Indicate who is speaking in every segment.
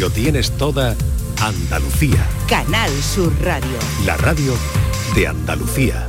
Speaker 1: Lo tienes toda Andalucía.
Speaker 2: Canal Sur Radio.
Speaker 1: La radio de Andalucía.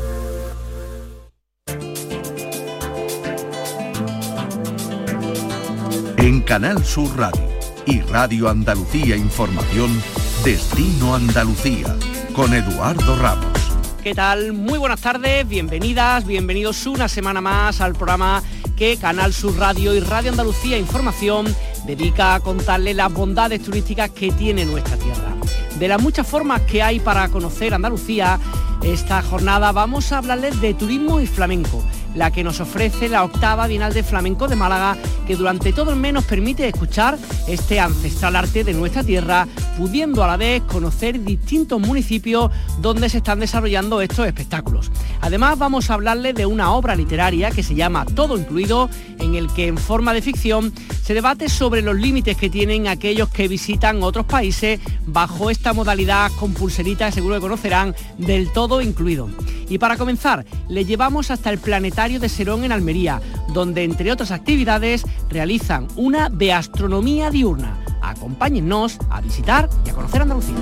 Speaker 3: En Canal Sur Radio y Radio Andalucía Información, Destino Andalucía, con Eduardo Ramos.
Speaker 4: ¿Qué tal? Muy buenas tardes, bienvenidas, bienvenidos una semana más al programa que Canal Sur Radio y Radio Andalucía Información dedica a contarle las bondades turísticas que tiene nuestra tierra. De las muchas formas que hay para conocer Andalucía, esta jornada vamos a hablarles de turismo y flamenco la que nos ofrece la octava Bienal de Flamenco de Málaga, que durante todo el mes nos permite escuchar este ancestral arte de nuestra tierra, pudiendo a la vez conocer distintos municipios donde se están desarrollando estos espectáculos. Además vamos a hablarle de una obra literaria que se llama Todo Incluido, en el que en forma de ficción se debate sobre los límites que tienen aquellos que visitan otros países bajo esta modalidad con pulserita, seguro que conocerán, del todo incluido. Y para comenzar, le llevamos hasta el Planetario de Serón en Almería, donde entre otras actividades realizan una de astronomía diurna. Acompáñennos a visitar y a conocer Andalucía.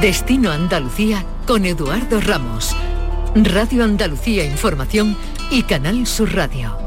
Speaker 2: Destino Andalucía con Eduardo Ramos. Radio Andalucía Información y Canal Sur Radio.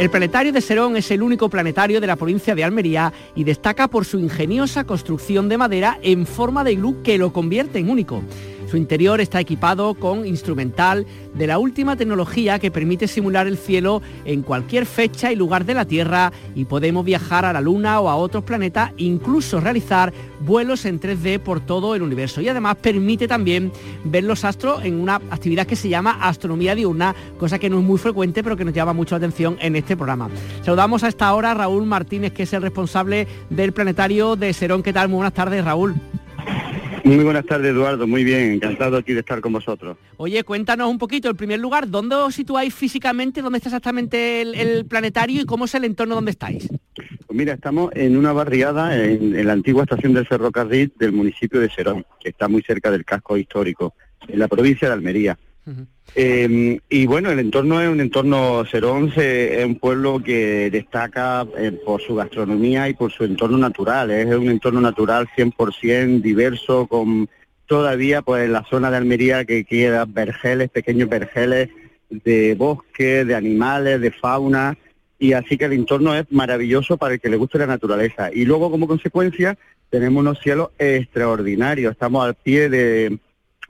Speaker 4: El planetario de Serón es el único planetario de la provincia de Almería y destaca por su ingeniosa construcción de madera en forma de iglú que lo convierte en único. Su interior está equipado con instrumental de la última tecnología que permite simular el cielo en cualquier fecha y lugar de la Tierra y podemos viajar a la Luna o a otros planetas, incluso realizar vuelos en 3D por todo el universo. Y además permite también ver los astros en una actividad que se llama astronomía diurna, cosa que no es muy frecuente pero que nos llama mucho la atención en este programa. Saludamos a esta hora a Raúl Martínez, que es el responsable del planetario de Serón. ¿Qué tal? Muy buenas tardes, Raúl.
Speaker 5: Muy buenas tardes, Eduardo. Muy bien, encantado aquí de estar con vosotros.
Speaker 4: Oye, cuéntanos un poquito, en primer lugar, ¿dónde os situáis físicamente? ¿Dónde está exactamente el, planetario y cómo es el entorno donde estáis?
Speaker 5: Pues mira, estamos en una barriada en, la antigua estación del ferrocarril del municipio de Serón, que está muy cerca del casco histórico, en la provincia de Almería. Em, y bueno, el entorno es un entorno, Serón es un pueblo que destaca eh, por su gastronomía y por su entorno natural, es un entorno natural 100% diverso, con todavía pues en la zona de Almería que queda vergeles, pequeños vergeles de bosque, de animales, de fauna, y así que el entorno es maravilloso para el que le guste la naturaleza. Y luego como consecuencia tenemos unos cielos extraordinarios, estamos al pie de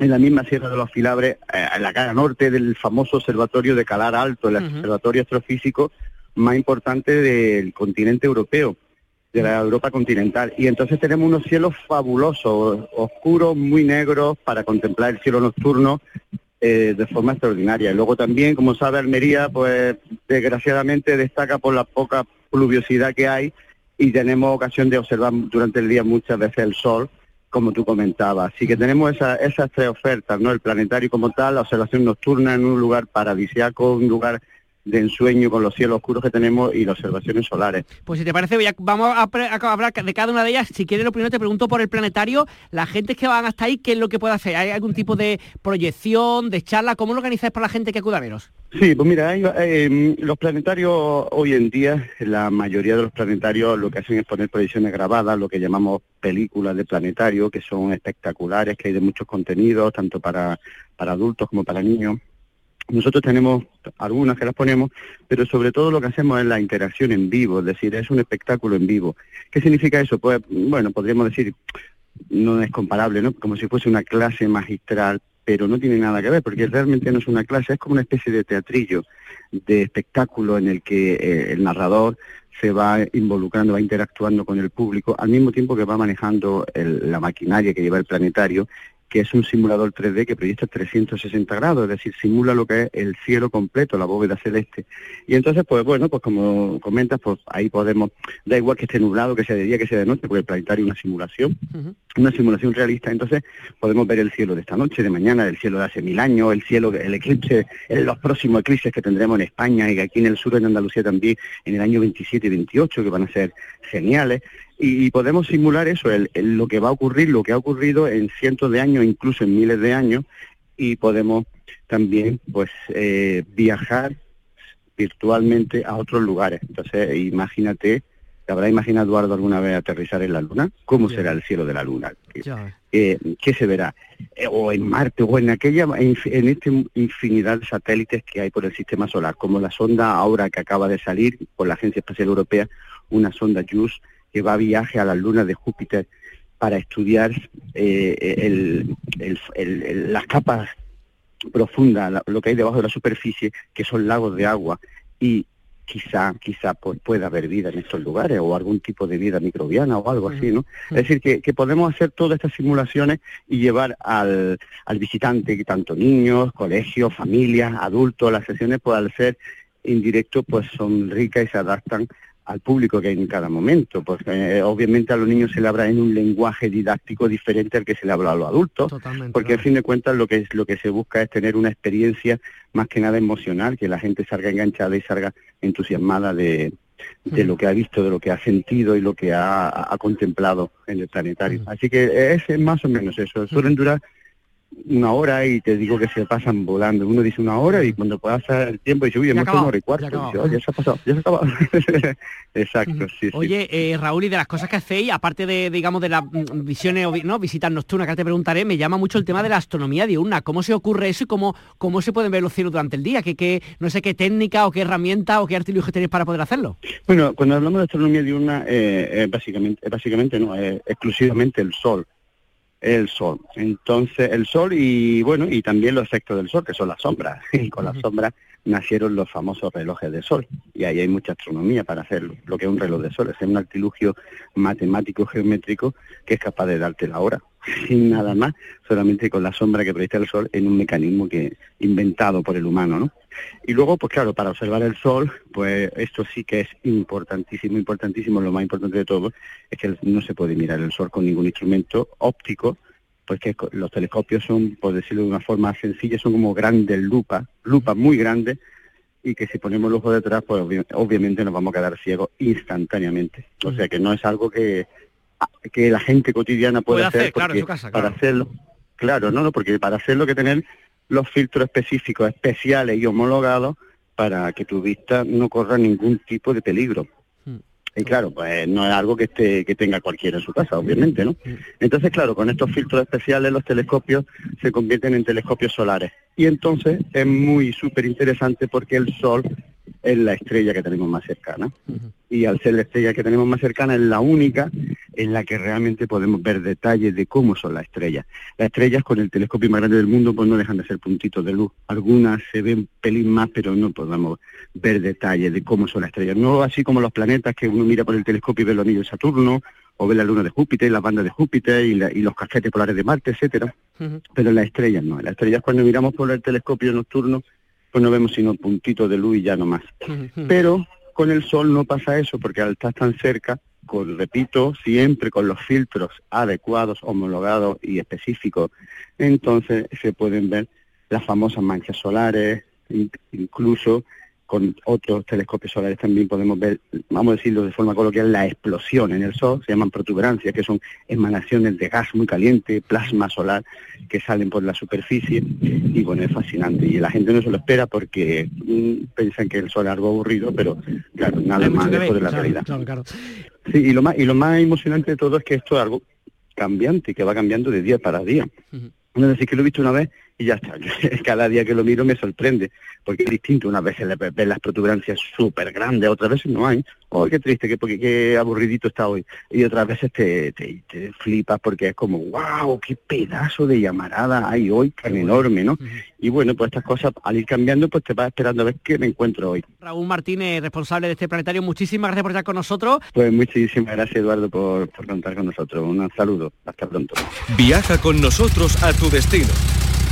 Speaker 5: en la misma Sierra de los Filabres, eh, en la cara norte del famoso observatorio de Calar Alto, el observatorio astrofísico más importante del continente europeo, de la Europa continental. Y entonces tenemos unos cielos fabulosos, oscuros, muy negros, para contemplar el cielo nocturno eh, de forma extraordinaria. Y luego también, como sabe Almería, pues desgraciadamente destaca por la poca pluviosidad que hay y tenemos ocasión de observar durante el día muchas veces el sol como tú comentabas. Así que tenemos esas tres ofertas, ¿no? El planetario como tal, la observación nocturna en un lugar paradisiaco, un lugar de ensueño con los cielos oscuros que tenemos y las observaciones solares.
Speaker 4: Pues si te parece, vamos a, hablar de cada una de ellas. Si quieres, lo primero te pregunto por el planetario. La gente que van hasta ahí, ¿qué es lo que puede hacer? ¿Hay algún tipo de proyección, de charla? ¿Cómo lo organizáis para la gente que acuda a veros?
Speaker 5: Sí, pues mira, em, los planetarios hoy en día, la mayoría de los planetarios lo que hacen es poner proyecciones grabadas, lo que llamamos películas de planetario, que son espectaculares, que hay de muchos contenidos, tanto para, para adultos como para niños. Nosotros tenemos algunas que las ponemos, pero sobre todo lo que hacemos es la interacción en vivo, es decir, es un espectáculo en vivo. ¿Qué significa eso? Pues, bueno, podríamos decir, no es comparable, ¿no? Como si fuese una clase magistral, pero no tiene nada que ver, porque realmente no es una clase, es como una especie de teatrillo, de espectáculo en el que eh, el narrador se va involucrando, va interactuando con el público, al mismo tiempo que va manejando la maquinaria que lleva el planetario que es un simulador 3D que proyecta 360 grados, es decir, simula lo que es el cielo completo, la bóveda celeste. Y entonces, pues bueno, pues como comentas, pues ahí podemos, da igual que esté nublado, que sea de día, que sea de noche, porque el planetario es una simulación, una simulación realista, entonces podemos ver el cielo de esta noche, de mañana, el cielo de hace mil años, el cielo, el eclipse, los próximos eclipses que tendremos en España y aquí en el sur, en Andalucía también, en el año 27 y 28, que van a ser geniales y, podemos simular eso, lo que va a ocurrir, lo que ha ocurrido en cientos de años, incluso en miles de años, y podemos también pues eh, viajar virtualmente a otros lugares. Entonces, imagínate, ¿te habrá imaginado Eduardo alguna vez aterrizar en la Luna? ¿Cómo será el cielo de la Luna? Eh, ¿Qué se verá? Eh, o en Marte, o en aquella, en, en esta infinidad de satélites que hay por el sistema solar, como la sonda ahora que acaba de salir por la Agencia Espacial Europea, una sonda JUICE que va a viaje a la luna de Júpiter para estudiar eh, las capas profundas, lo que hay debajo de la superficie, que son lagos de agua, y quizá, quizá pues, pueda haber vida en estos lugares o algún tipo de vida microbiana o algo así, ¿no? Es decir, que, que, podemos hacer todas estas simulaciones y llevar al, al visitante, tanto niños, colegios, familias, adultos, las sesiones, pues al ser indirecto, pues son ricas y se adaptan al público que hay en cada momento, porque eh, obviamente a los niños se le habla en un lenguaje didáctico diferente al que se le habla a los adultos, porque al fin de cuentas lo que es lo que se busca es tener una experiencia más que nada emocional, que la gente salga enganchada y salga entusiasmada de, de lo que ha visto, de lo que ha sentido y lo que ha, contemplado en el planetario. Así que es, más o menos eso. Suelen durar una hora y te digo que se pasan volando. Uno dice una hora y cuando pasa el tiempo dice, uy, hemos una hora y cuarto. Ya, ya se ha pasado, ya se ha acabado. Exacto, sí,
Speaker 4: Oye, Eh, Raúl, y de las cosas que hacéis, aparte de, digamos, de las mm, visiones, no, visitas nocturnas, que te preguntaré, me llama mucho el tema de la astronomía diurna. ¿Cómo se ocurre eso y cómo, cómo se pueden ver los cielos durante el día? ¿Qué, qué, no sé qué técnica o qué herramienta o qué artilugio tenéis para poder hacerlo?
Speaker 5: Bueno, cuando hablamos de astronomía diurna, eh, básicamente, básicamente no, es exclusivamente el sol el sol. Entonces, el sol y bueno, y también los efectos del sol, que son las sombras. Y con las sombras nacieron los famosos relojes de sol. Y ahí hay mucha astronomía para hacerlo. Lo que es un reloj de sol es un artilugio matemático geométrico que es capaz de darte la hora sin nada más, solamente con la sombra que proyecta el sol en un mecanismo que inventado por el humano, ¿no? Y luego, pues claro, para observar el sol, pues esto sí que es importantísimo, importantísimo, lo más importante de todo es que no se puede mirar el sol con ningún instrumento óptico, pues que los telescopios son, por decirlo de una forma sencilla, son como grandes lupas, lupas muy grandes, y que si ponemos el ojo detrás, pues obviamente nos vamos a quedar ciegos instantáneamente. O sea que no es algo que que la gente cotidiana puede, hacer,
Speaker 4: claro, en su casa,
Speaker 5: para hacerlo. Claro, no, no, porque para hacerlo hay que tener los filtros específicos, especiales y homologados para que tu vista no corra ningún tipo de peligro. Hmm. Y claro, pues no es algo que esté, que tenga cualquiera en su casa, obviamente, ¿no? Hmm. Entonces, claro, con estos filtros especiales los telescopios se convierten en telescopios solares. Y entonces es muy súper interesante porque el Sol es la estrella que tenemos más cercana. Y al ser la estrella que tenemos más cercana es la única en la que realmente podemos ver detalles de cómo son las estrellas. Las estrellas con el telescopio más grande del mundo pues no dejan de ser puntitos de luz. Algunas se ven pelín más, pero no podemos ver detalles de cómo son las estrellas. No así como los planetas que uno mira por el telescopio y ve los anillos de Saturno, o ve la luna de Júpiter, la banda de Júpiter y, los casquetes polares de Marte, etcétera. Pero las estrellas no. Las estrellas cuando miramos por el telescopio nocturno pues no vemos sino puntitos de luz y ya no más. Pero con el sol no pasa eso, porque al estar tan cerca, con, repito, siempre con los filtros adecuados, homologados y específicos, entonces se pueden ver las famosas manchas solares, incluso con otros telescopios solares también podemos ver, vamos a decirlo de forma coloquial, la explosión en el Sol, se llaman protuberancias, que son emanaciones de gas muy caliente, plasma solar, que salen por la superficie, y bueno, es fascinante. Y la gente no se lo espera porque mm, piensan que el Sol es algo aburrido, pero claro, nada más lejos de la realidad. Sí, y lo, más, y lo más emocionante de todo es que esto es algo cambiante, que va cambiando de día para día. No es decir, que lo he visto una vez y ya está. Cada día que lo miro me sorprende, porque es distinto. Unas veces ves las protuberancias súper grandes, otras veces no hay. ¡Oh, qué triste, qué, porque, qué aburridito está hoy! Y otras veces te, te, flipas porque es como, ¡wow, qué pedazo de llamarada hay hoy tan enorme, ¿no? Y bueno, pues estas cosas al ir cambiando, pues te vas esperando a ver qué me encuentro hoy.
Speaker 4: Raúl Martínez, responsable de este planetario, muchísimas gracias por estar con nosotros.
Speaker 5: Pues muchísimas gracias, Eduardo, por, por contar con nosotros. Un saludo. Hasta pronto.
Speaker 1: Viaja con nosotros a tu destino.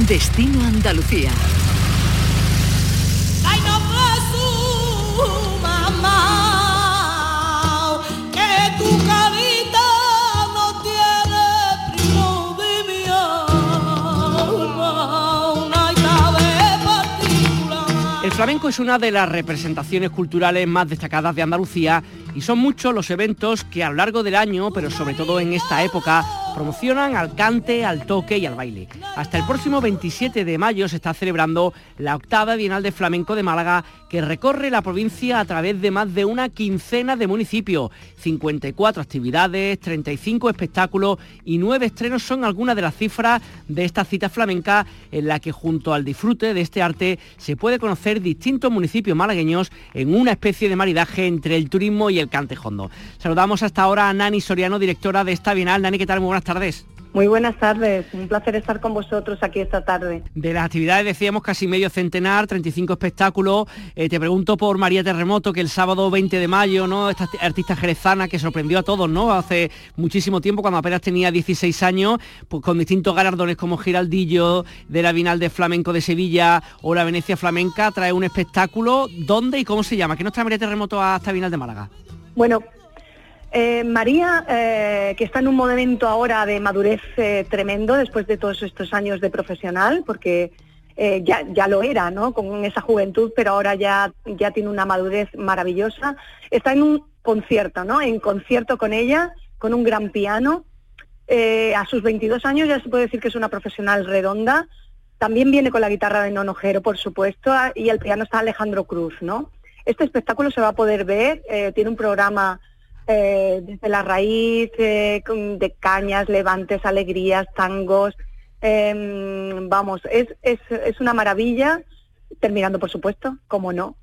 Speaker 2: Destino Andalucía.
Speaker 4: El flamenco es una de las representaciones culturales más destacadas de Andalucía y son muchos los eventos que a lo largo del año, pero sobre todo en esta época, promocionan al cante, al toque y al baile. Hasta el próximo 27 de mayo se está celebrando la octava Bienal de Flamenco de Málaga que recorre la provincia a través de más de una quincena de municipios. 54 actividades, 35 espectáculos y 9 estrenos son algunas de las cifras de esta cita flamenca en la que junto al disfrute de este arte se puede conocer distintos municipios malagueños en una especie de maridaje entre el turismo y el cantejondo. Saludamos hasta ahora a Nani Soriano, directora de esta Bienal. Nani, ¿qué tal? Muy buenas tardes.
Speaker 6: Muy buenas tardes, un placer estar con vosotros aquí esta tarde.
Speaker 4: De las actividades decíamos casi medio centenar, 35 espectáculos. Eh, te pregunto por María Terremoto, que el sábado 20 de mayo, ¿no? Esta artista jerezana que sorprendió a todos, ¿no? Hace muchísimo tiempo, cuando apenas tenía 16 años, pues con distintos galardones como Giraldillo, de la Binal de Flamenco de Sevilla o la Venecia Flamenca, trae un espectáculo. ¿Dónde y cómo se llama? ¿Qué nos trae María Terremoto a esta Binal de Málaga?
Speaker 6: Bueno, eh, María, eh, que está en un momento ahora de madurez eh, tremendo después de todos estos años de profesional, porque ya, ya, lo era, ¿no? Con esa juventud, pero ahora ya, ya tiene una madurez maravillosa. Está en un concierto, ¿no? En concierto con ella, con un gran piano. a sus 22 años ya se puede decir que es una profesional redonda. También viene con la guitarra de Nonojero, por supuesto, y el piano está Alejandro Cruz, ¿no? Este espectáculo se va a poder ver, tiene un programa eh, desde la raíz, eh, de cañas, levantes, alegrías, tangos. Em, vamos, es, es, es, una maravilla, terminando por supuesto, como no,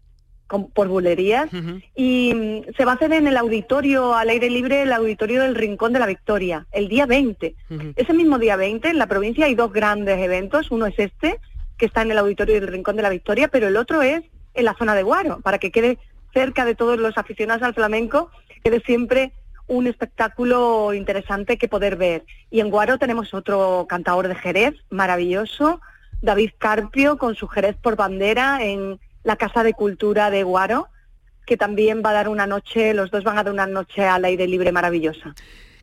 Speaker 6: por bulerías. Y mm, se va a hacer en el auditorio al aire libre, el auditorio del Rincón de la Victoria, el día 20. Ese mismo día 20 en la provincia hay dos grandes eventos, uno es este, que está en el auditorio del Rincón de la Victoria, pero el otro es en la zona de Guaro, para que quede cerca de todos los aficionados al flamenco quede siempre un espectáculo interesante que poder ver. Y en Guaro tenemos otro cantador de Jerez, maravilloso, David Carpio, con su Jerez por bandera en la Casa de Cultura de Guaro, que también va a dar una noche, los dos van a dar una noche al aire libre maravillosa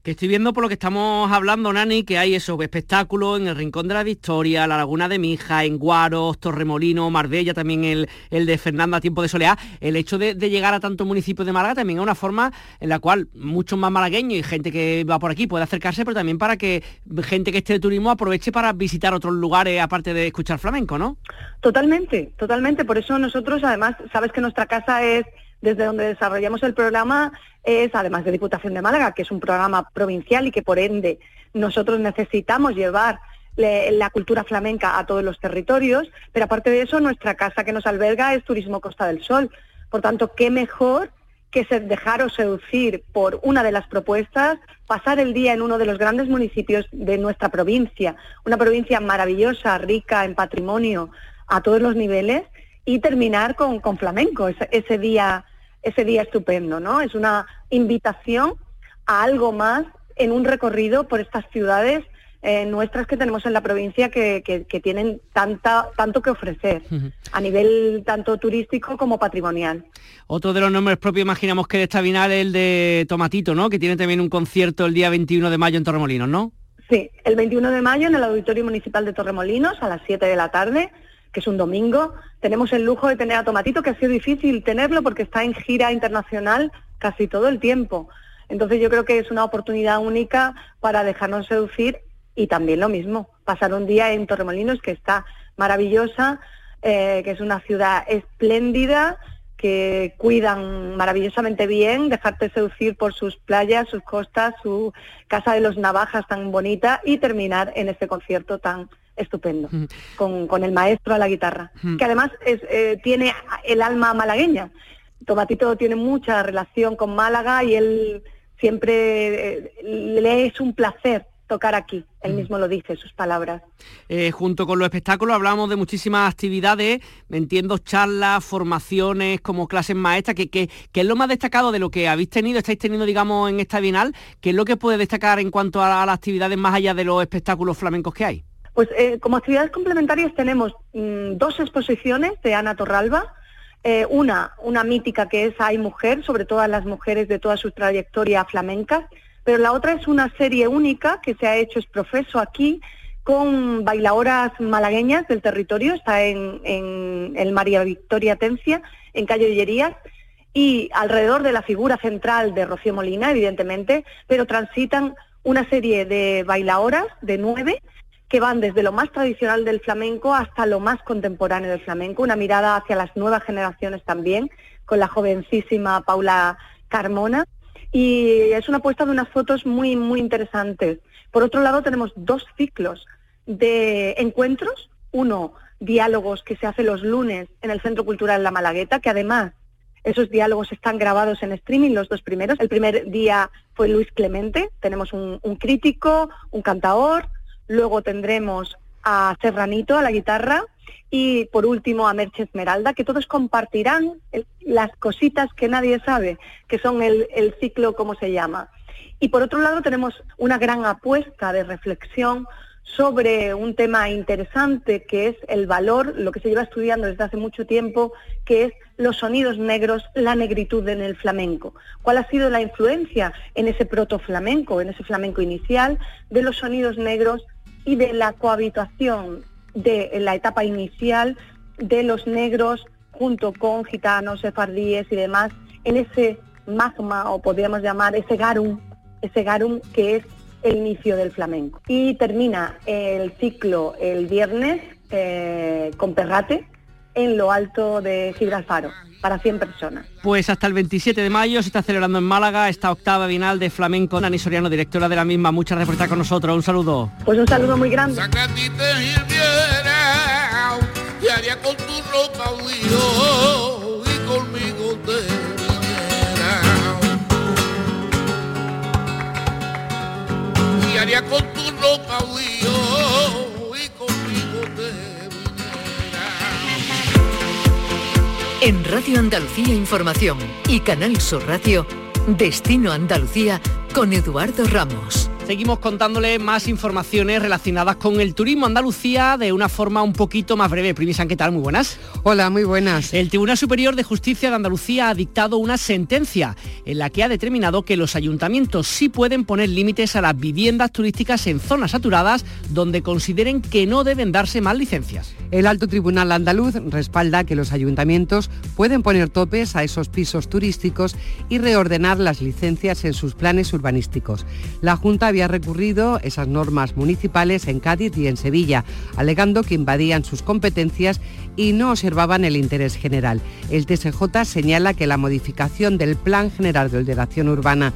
Speaker 4: que estoy viendo por lo que estamos hablando, Nani, que hay esos espectáculos en el Rincón de la Victoria, la Laguna de Mija, en Guaros, Torremolino, Marbella, también el, el de Fernanda Tiempo de Soleá. El hecho de, llegar a tantos municipios de Málaga también es una forma en la cual muchos más malagueños y gente que va por aquí puede acercarse, pero también para que gente que esté de turismo aproveche para visitar otros lugares aparte de escuchar flamenco, ¿no?
Speaker 6: Totalmente, totalmente. Por eso nosotros, además, sabes que nuestra casa es desde donde desarrollamos el programa es, además de Diputación de Málaga, que es un programa provincial y que por ende nosotros necesitamos llevar la cultura flamenca a todos los territorios, pero aparte de eso, nuestra casa que nos alberga es Turismo Costa del Sol. Por tanto, qué mejor que se dejaros seducir por una de las propuestas, pasar el día en uno de los grandes municipios de nuestra provincia, una provincia maravillosa, rica en patrimonio a todos los niveles, y terminar con, con flamenco, ese día ese día estupendo, ¿no? Es una invitación a algo más en un recorrido por estas ciudades eh, nuestras que tenemos en la provincia que, que, tienen tanta, tanto que ofrecer a nivel tanto turístico como patrimonial.
Speaker 4: Otro de los nombres propios imaginamos que de esta Bienal es el de Tomatito, ¿no? Que tiene también un concierto el día 21 de mayo en Torremolinos, ¿no?
Speaker 6: Sí, el 21 de mayo en el Auditorio Municipal de Torremolinos a las 7 de la tarde que es un domingo. Tenemos el lujo de tener a Tomatito, que ha sido difícil tenerlo porque está en gira internacional casi todo el tiempo. Entonces yo creo que es una oportunidad única para dejarnos seducir y también lo mismo, pasar un día en Torremolinos, que está maravillosa, eh, que es una ciudad espléndida, que cuidan maravillosamente bien, dejarte seducir por sus playas, sus costas, su casa de los navajas tan bonita y terminar en este concierto tan estupendo, con, el maestro a la guitarra, que además eh, tiene el alma malagueña. Tomatito tiene mucha relación con Málaga y él siempre eh, le es un placer tocar aquí, él mismo lo dice, sus palabras.
Speaker 4: Eh, junto con los espectáculos hablamos de muchísimas actividades, entiendo charlas, formaciones, como clases maestras, que, que, es lo más destacado de lo que habéis tenido, estáis teniendo, digamos, en esta Bienal, ¿qué es lo que puede destacar en cuanto a las actividades más allá de los espectáculos flamencos que hay?
Speaker 6: Pues eh, como actividades complementarias tenemos mm, dos exposiciones de Ana Torralba, eh, una, una mítica que es Hay Mujer, sobre todas las mujeres de toda su trayectoria flamenca, pero la otra es una serie única que se ha hecho es profeso aquí con bailadoras malagueñas del territorio, está en, el María Victoria Tencia, en Calle Villerías, y alrededor de la figura central de Rocío Molina, evidentemente, pero transitan una serie de bailaoras de nueve que van desde lo más tradicional del flamenco hasta lo más contemporáneo del flamenco, una mirada hacia las nuevas generaciones también, con la jovencísima Paula Carmona. Y es una puesta de unas fotos muy, muy interesantes. Por otro lado, tenemos dos ciclos de encuentros. Uno, diálogos que se hace los lunes en el Centro Cultural La Malagueta, que además esos diálogos están grabados en streaming, los dos primeros. El primer día fue Luis Clemente, tenemos un, crítico, un cantador, luego tendremos a Serranito a la guitarra y por último a Merche Esmeralda, que todos compartirán las cositas que nadie sabe, que son el, el ciclo, ¿cómo se llama? Y por otro lado tenemos una gran apuesta de reflexión sobre un tema interesante que es el valor, lo que se lleva estudiando desde hace mucho tiempo, que es los sonidos negros, la negritud en el flamenco. ¿Cuál ha sido la influencia en ese proto-flamenco, en ese flamenco inicial, de los sonidos negros y de la cohabitación de la etapa inicial de los negros junto con gitanos, sefardíes y demás, en ese magma, o podríamos llamar ese garum, ese garum que es el inicio del flamenco. Y termina el ciclo el viernes eh, con Perrate en lo alto de Gibralfaro para 100 personas.
Speaker 4: Pues hasta el 27 de mayo se está celebrando en Málaga esta octava bienal de flamenco. Nani Soriano, directora de la misma, muchas gracias por estar con nosotros. Un saludo.
Speaker 6: Pues un saludo muy grande.
Speaker 2: con tu y En Radio Andalucía Información y Canal Sur Radio, Destino Andalucía con Eduardo Ramos.
Speaker 4: Seguimos contándole más informaciones relacionadas con el turismo Andalucía de una forma un poquito más breve. Primisan, ¿qué tal? Muy buenas.
Speaker 7: Hola, muy buenas.
Speaker 4: El Tribunal Superior de Justicia de Andalucía ha dictado una sentencia en la que ha determinado que los ayuntamientos sí pueden poner límites a las viviendas turísticas en zonas saturadas donde consideren que no deben darse más licencias.
Speaker 7: El Alto Tribunal Andaluz respalda que los ayuntamientos pueden poner topes a esos pisos turísticos y reordenar las licencias en sus planes urbanísticos. La Junta había recurrido esas normas municipales en Cádiz y en Sevilla, alegando que invadían sus competencias y no observaban el interés general. El TSJ señala que la modificación del Plan General de Ordenación Urbana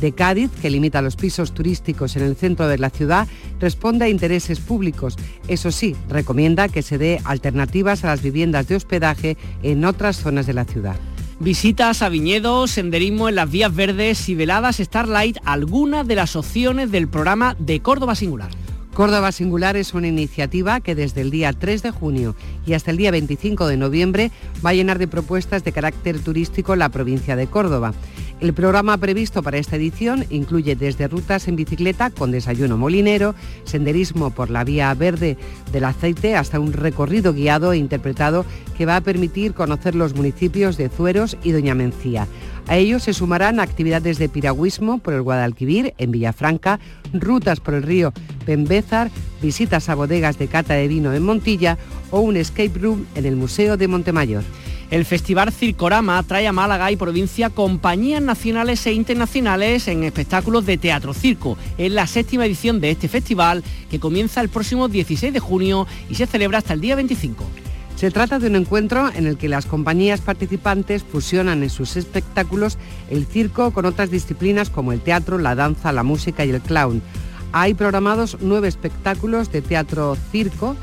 Speaker 7: de Cádiz, que limita los pisos turísticos en el centro de la ciudad, responde a intereses públicos. Eso sí, recomienda que se dé alternativas a las viviendas de hospedaje en otras zonas de la ciudad.
Speaker 4: Visitas a viñedos, senderismo en las vías verdes y veladas Starlight, algunas de las opciones del programa de Córdoba Singular.
Speaker 7: Córdoba Singular es una iniciativa que desde el día 3 de junio y hasta el día 25 de noviembre va a llenar de propuestas de carácter turístico la provincia de Córdoba. El programa previsto para esta edición incluye desde rutas en bicicleta con desayuno molinero, senderismo por la vía verde del aceite hasta un recorrido guiado e interpretado que va a permitir conocer los municipios de Zueros y Doña Mencía. A ellos se sumarán actividades de piragüismo por el Guadalquivir en Villafranca, rutas por el río Pembézar, visitas a bodegas de cata de vino en Montilla o un escape room en el Museo de Montemayor.
Speaker 4: El Festival Circorama trae a Málaga y provincia compañías nacionales e internacionales en espectáculos de teatro circo. Es la séptima edición de este festival que comienza el próximo 16 de junio y se celebra hasta el día 25.
Speaker 7: Se trata de un encuentro en el que las compañías participantes fusionan en sus espectáculos el circo con otras disciplinas como el teatro, la danza, la música y el clown. Hay programados nueve espectáculos de teatro circo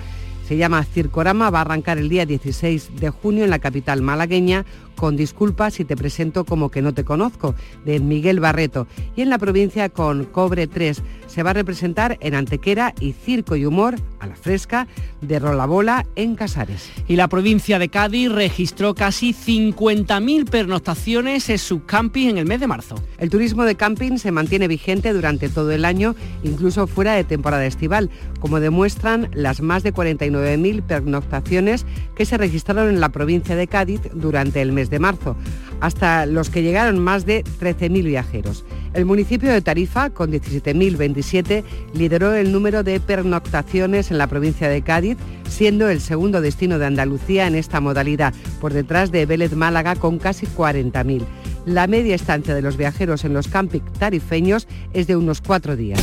Speaker 7: se llama Circorama, va a arrancar el día 16 de junio en la capital malagueña con Disculpas si te presento como que no te conozco, de Miguel Barreto. Y en la provincia con Cobre 3 se va a representar en Antequera y Circo y Humor a la fresca de Rolabola en Casares.
Speaker 4: Y la provincia de Cádiz registró casi 50.000 pernoctaciones en sus campings en el mes de marzo.
Speaker 7: El turismo de camping se mantiene vigente durante todo el año, incluso fuera de temporada estival, como demuestran las más de 49.000 pernoctaciones que se registraron en la provincia de Cádiz durante el mes de marzo, hasta los que llegaron más de 13.000 viajeros. El municipio de Tarifa, con 17.027, lideró el número de pernoctaciones en la provincia de Cádiz, siendo el segundo destino de Andalucía en esta modalidad, por detrás de Vélez Málaga con casi 40.000. La media estancia de los viajeros en los camping tarifeños es de unos cuatro días.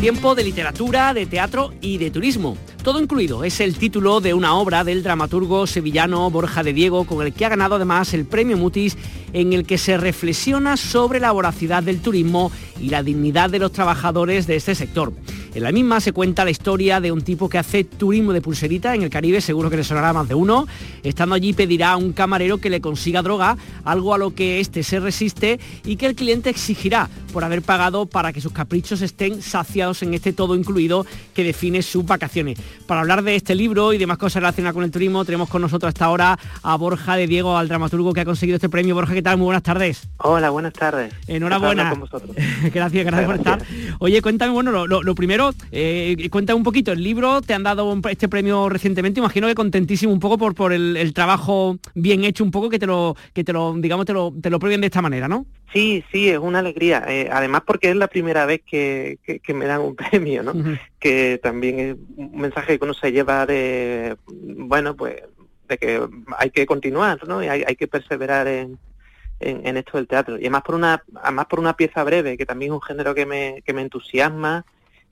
Speaker 4: Tiempo de literatura, de teatro y de turismo. Todo incluido es el título de una obra del dramaturgo sevillano Borja de Diego, con el que ha ganado además el premio Mutis, en el que se reflexiona sobre la voracidad del turismo y la dignidad de los trabajadores de este sector. En la misma se cuenta la historia de un tipo que hace turismo de pulserita en el Caribe, seguro que le sonará más de uno. Estando allí pedirá a un camarero que le consiga droga, algo a lo que éste se resiste y que el cliente exigirá por haber pagado para que sus caprichos estén saciados en este todo incluido que define sus vacaciones. Para hablar de este libro y demás cosas relacionadas con el turismo, tenemos con nosotros hasta ahora a Borja de Diego, al dramaturgo que ha conseguido este premio. Borja, ¿qué tal? Muy buenas tardes.
Speaker 8: Hola, buenas tardes.
Speaker 4: Enhorabuena. gracias, gracias, por estar. Oye, cuéntame, bueno, lo primero, eh, cuenta un poquito, el libro te han dado este premio recientemente, imagino que contentísimo un poco por, por el, trabajo bien hecho, un poco que te lo, que te lo, digamos, te lo, te lo premien de esta manera, ¿no?
Speaker 8: Sí, sí, es una alegría. Eh, además porque es la primera vez que, que, me dan un premio, ¿no? Que también es un mensaje que uno se lleva de, bueno, pues de que hay que continuar, ¿no? Y hay, hay que perseverar en, en, esto del teatro. Y además por una, además por una pieza breve, que también es un género que me, que me entusiasma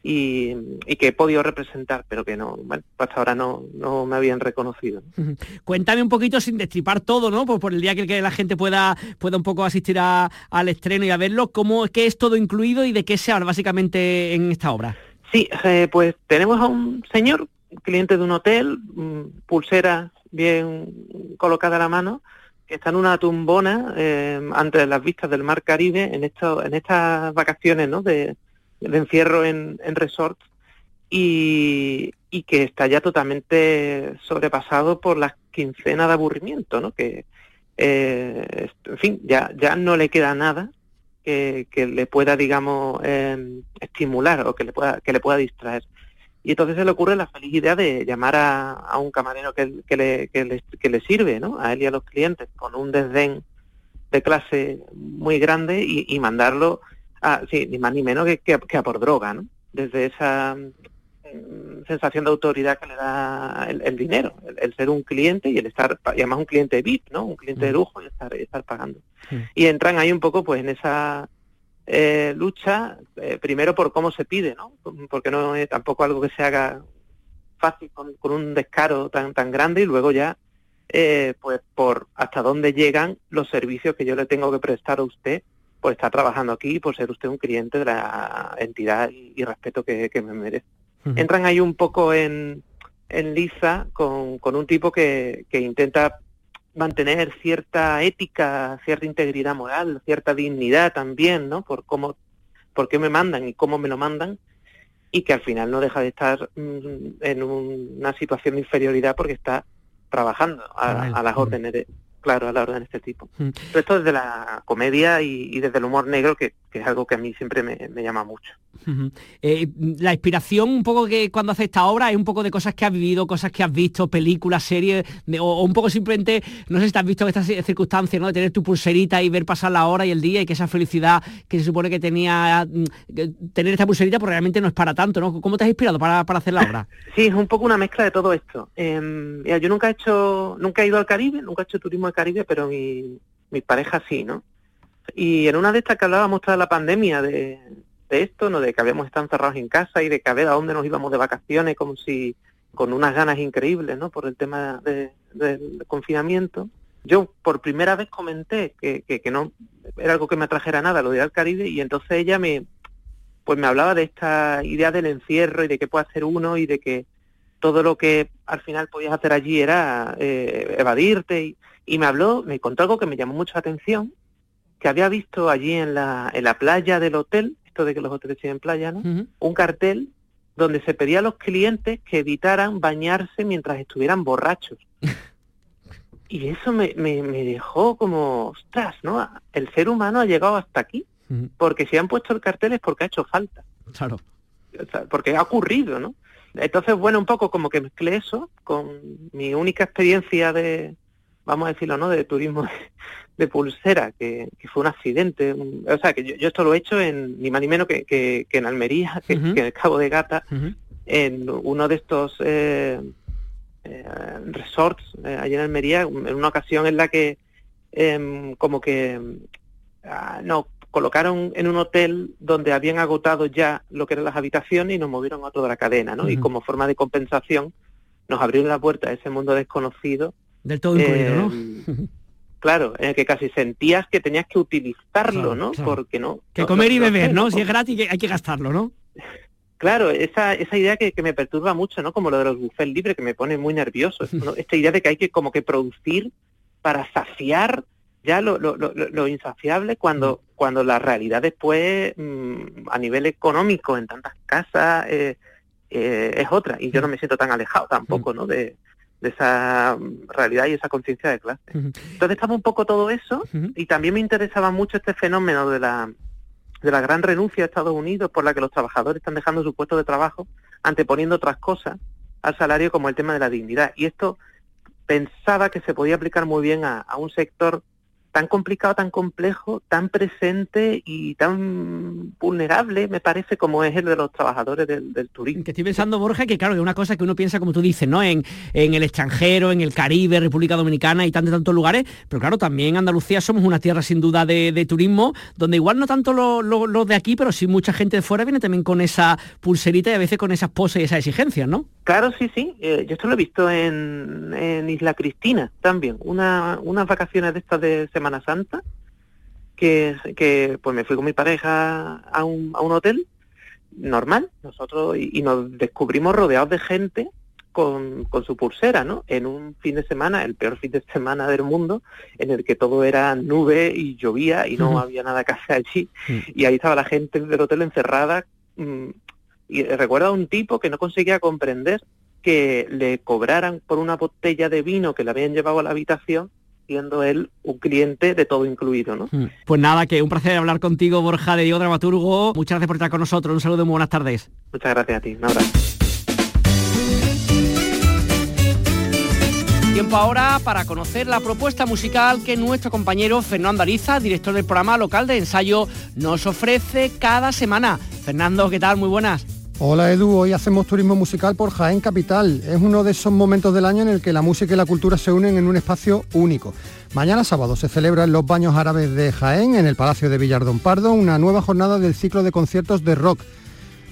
Speaker 8: y, que he podido representar, pero que no, bueno, hasta ahora no, no me habían reconocido.
Speaker 4: Cuéntame un poquito sin destripar todo, ¿no? Pues por el día que, que la gente pueda, pueda un poco asistir al estreno y a verlo, ¿cómo, ¿qué es todo incluido y de qué se habla básicamente en esta obra?
Speaker 8: Sí, eh, pues tenemos a un señor, cliente de un hotel, mm, pulsera bien colocada a la mano, que está en una tumbona eh, ante las vistas del mar Caribe en, esto, en estas vacaciones ¿no? de, de encierro en, en resorts y, que está ya totalmente sobrepasado por las quincenas de aburrimiento, ¿no? Que, eh, en fin, ya, ya no le queda nada que, le pueda, digamos, em, estimular o que le pueda, que le pueda distraer. Y entonces se le ocurre la feliz idea de llamar a, un camarero que, que, le, que, le, que le sirve, ¿no? A él y a los clientes, con un desdén de clase muy grande y mandarlo Ah, sí, ni más ni menos que, que, a por droga, ¿no? Desde esa mm, sensación de autoridad que le da el, dinero, el, ser un cliente y el estar, y además un cliente VIP, ¿no? Un cliente de mm. lujo y estar, estar pagando. Y entran ahí un poco pues en esa eh, lucha, eh, primero por cómo se pide, ¿no? Porque no es tampoco algo que se haga fácil con, un descaro tan, tan grande y luego ya eh, pues por hasta dónde llegan los servicios que yo le tengo que prestar a usted por estar trabajando aquí, por ser usted un cliente de la entidad y, respeto que, me merece. Entran ahí un poco en, en liza con, con un tipo que, que intenta mantener cierta ética, cierta integridad moral, cierta dignidad también, ¿no? Por cómo, por qué me mandan y cómo me lo mandan, y que al final no deja de estar mm, en una situación de inferioridad porque está trabajando a, las órdenes de, claro a la hora de este tipo. Mm. esto desde la comedia y, desde el humor negro, que, es algo que a mí siempre me, llama mucho.
Speaker 4: Eh, la inspiración un poco que cuando hace esta obra es un poco de cosas que has vivido, cosas que has visto, películas, series, o, un poco simplemente, no sé si te has visto estas circunstancias, ¿no? De tener tu pulserita y ver pasar la hora y el día y que esa felicidad que se supone que tenía mm, tener esta pulserita, pues realmente no es para tanto, ¿no? ¿Cómo te has inspirado para, hacer la obra?
Speaker 8: sí, es un poco una mezcla de todo esto. Em, yo nunca he hecho, nunca he ido al Caribe, nunca he hecho turismo de Caribe, pero mi, mi pareja sí, ¿no? Y en una de estas que hablábamos tras la pandemia de, de esto, ¿no? De que habíamos estado encerrados en casa y de que a ver a dónde nos íbamos de vacaciones, como si con unas ganas increíbles, ¿no? Por el tema de, del confinamiento. Yo por primera vez comenté que, que, no era algo que me atrajera nada, lo de ir y entonces ella me, pues me hablaba de esta idea del encierro y de qué puede hacer uno y de que todo lo que al final podías hacer allí era eh, evadirte y, y me habló, me contó algo que me llamó mucho la atención, que había visto allí en la, en la playa del hotel, esto de que los hoteles tienen playa, ¿no? Un cartel donde se pedía a los clientes que evitaran bañarse mientras estuvieran borrachos. y eso me, me, dejó como, ostras, ¿no? El ser humano ha llegado hasta aquí, porque si han puesto el cartel es porque ha hecho falta.
Speaker 4: Claro.
Speaker 8: porque ha ocurrido, ¿no? Entonces, bueno, un poco como que mezclé eso con mi única experiencia de, vamos a decirlo, ¿no? De turismo de, pulsera, que, fue un accidente. o sea, que yo, esto lo he hecho en ni más ni menos que, en Almería, que, en el Cabo de Gata, en uno de estos, eh, resorts allí en Almería, en una ocasión en la que em, como que ah, no colocaron en un hotel donde habían agotado ya lo que eran las habitaciones y nos movieron a toda la cadena, ¿no? Y como forma de compensación nos abrieron la puerta a ese mundo desconocido.
Speaker 4: Del todo incluido, ¿no?
Speaker 8: Claro, en el que casi sentías que tenías que utilizarlo, ¿no? Porque no.
Speaker 4: Que comer y beber, ¿no? Si es gratis hay que gastarlo, ¿no?
Speaker 8: Claro, esa, esa idea que, me perturba mucho, ¿no? Como lo de los buffets libres, que me pone muy nervioso. Esta idea de que hay que como que producir para saciar ya lo, lo, lo, insaciable cuando, cuando la realidad después, mm, a nivel económico, en tantas casas, eh, eh, es otra. Y yo no me siento tan alejado tampoco, ¿no? De, de esa realidad y esa conciencia de clase. Entonces estaba un poco todo eso y también me interesaba mucho este fenómeno de la, de la gran renuncia a Estados Unidos por la que los trabajadores están dejando su puesto de trabajo anteponiendo otras cosas al salario como el tema de la dignidad. Y esto pensaba que se podía aplicar muy bien a, a un sector tan complicado, tan complejo, tan presente y tan vulnerable, me parece, como es el de los trabajadores del, turismo.
Speaker 4: Que estoy pensando, Borja, que claro, que una cosa que uno piensa, como tú dices, ¿no? En, el extranjero, en el Caribe, República Dominicana y tantos, tantos lugares, pero claro, también Andalucía somos una tierra sin duda de, turismo, donde igual no tanto los de aquí, pero sí mucha gente de fuera viene también con esa pulserita y a veces con esas poses y esas exigencias, ¿no?
Speaker 8: Claro, sí, sí. Eh, yo esto lo he visto en, en Isla Cristina también, una, unas vacaciones de estas de semana Santa, que, que pues me fui con mi pareja a un, a un hotel normal, nosotros, y, nos descubrimos rodeados de gente con, con, su pulsera, ¿no? En un fin de semana, el peor fin de semana del mundo, en el que todo era nube y llovía y no había nada que hacer allí. Y ahí estaba la gente del hotel encerrada. Mm, y recuerdo a un tipo que no conseguía comprender que le cobraran por una botella de vino que le habían llevado a la habitación siendo él un cliente de todo incluido, ¿no? Hmm.
Speaker 4: Pues nada, que un placer hablar contigo, Borja de Diego Dramaturgo. Muchas gracias por estar con nosotros. Un saludo y muy buenas tardes.
Speaker 8: Muchas gracias a ti. Un abrazo.
Speaker 4: Tiempo ahora para conocer la propuesta musical que nuestro compañero Fernando Ariza, director del programa local de ensayo, nos ofrece cada semana. Fernando, ¿qué tal? Muy buenas.
Speaker 9: Hola Edu, hoy hacemos turismo musical por Jaén Capital. Es uno de esos momentos del año en el que la música y la cultura se unen en un espacio único. Mañana sábado se celebra en los Baños Árabes de Jaén, en el Palacio de Villardón Pardo, una nueva jornada del ciclo de conciertos de rock.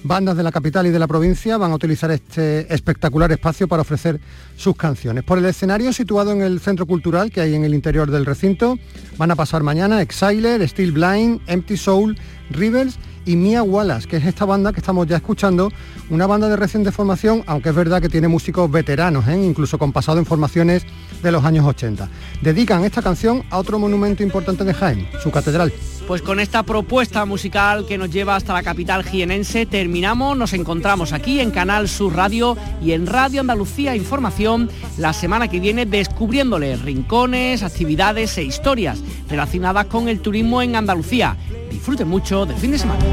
Speaker 9: Bandas de la capital y de la provincia van a utilizar este espectacular espacio para ofrecer sus canciones. Por el escenario situado en el centro cultural que hay en el interior del recinto, van a pasar mañana Exiler, Steel Blind, Empty Soul, Rivers y Mia Wallace, que es esta banda que estamos ya escuchando, una banda de reciente formación, aunque es verdad que tiene músicos veteranos, ¿eh? incluso con pasado en formaciones de los años 80. Dedican esta canción a otro monumento importante de Jaén, su catedral.
Speaker 4: Pues con esta propuesta musical que nos lleva hasta la capital jienense terminamos, nos encontramos aquí en Canal Sur Radio y en Radio Andalucía Información la semana que viene descubriéndole rincones, actividades e historias relacionadas con el turismo en Andalucía. Disfruten mucho del fin de semana.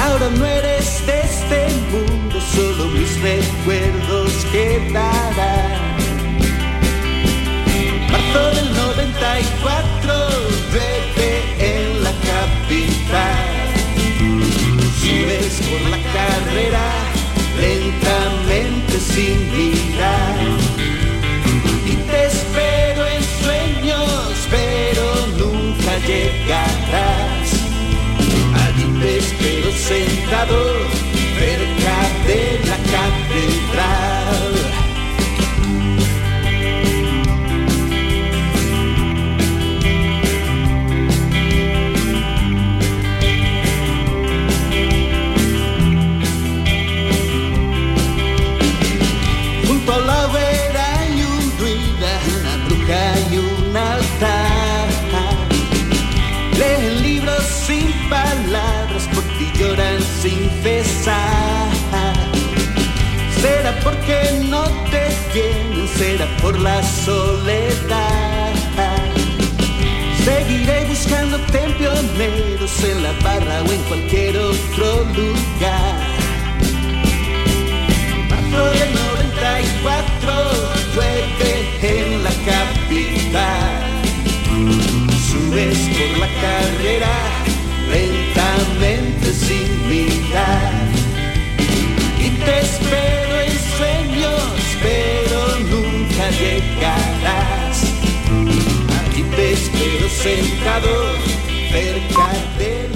Speaker 10: Ahora no eres de este mundo, solo mis recuerdos quedarán. Marzo del 94, vete en la capital. Subes por la carrera, lentamente sin mirar. Nunca llegarás pero sentado cerca de la catedral. Por la soledad. Seguiré buscando pioneros en la barra o en cualquier otro lugar. Marzo del 94, llueve en la capital. Subes por la carrera lentamente llegarás. Aquí te espero sentado cerca de